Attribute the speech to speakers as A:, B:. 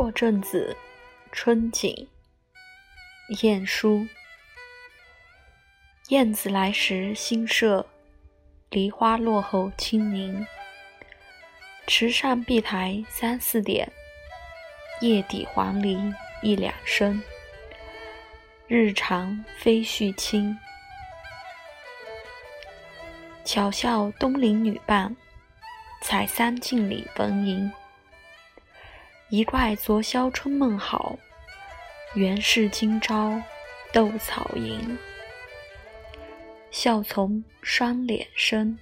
A: 破阵子，春景。晏殊。燕子来时新社，梨花落后清明。池上碧苔三四点，叶底黄鹂一两声。日长飞絮轻。巧笑东邻女伴，采桑径里逢迎。一怪昨宵春梦好，原是今朝斗草营。笑从双脸生。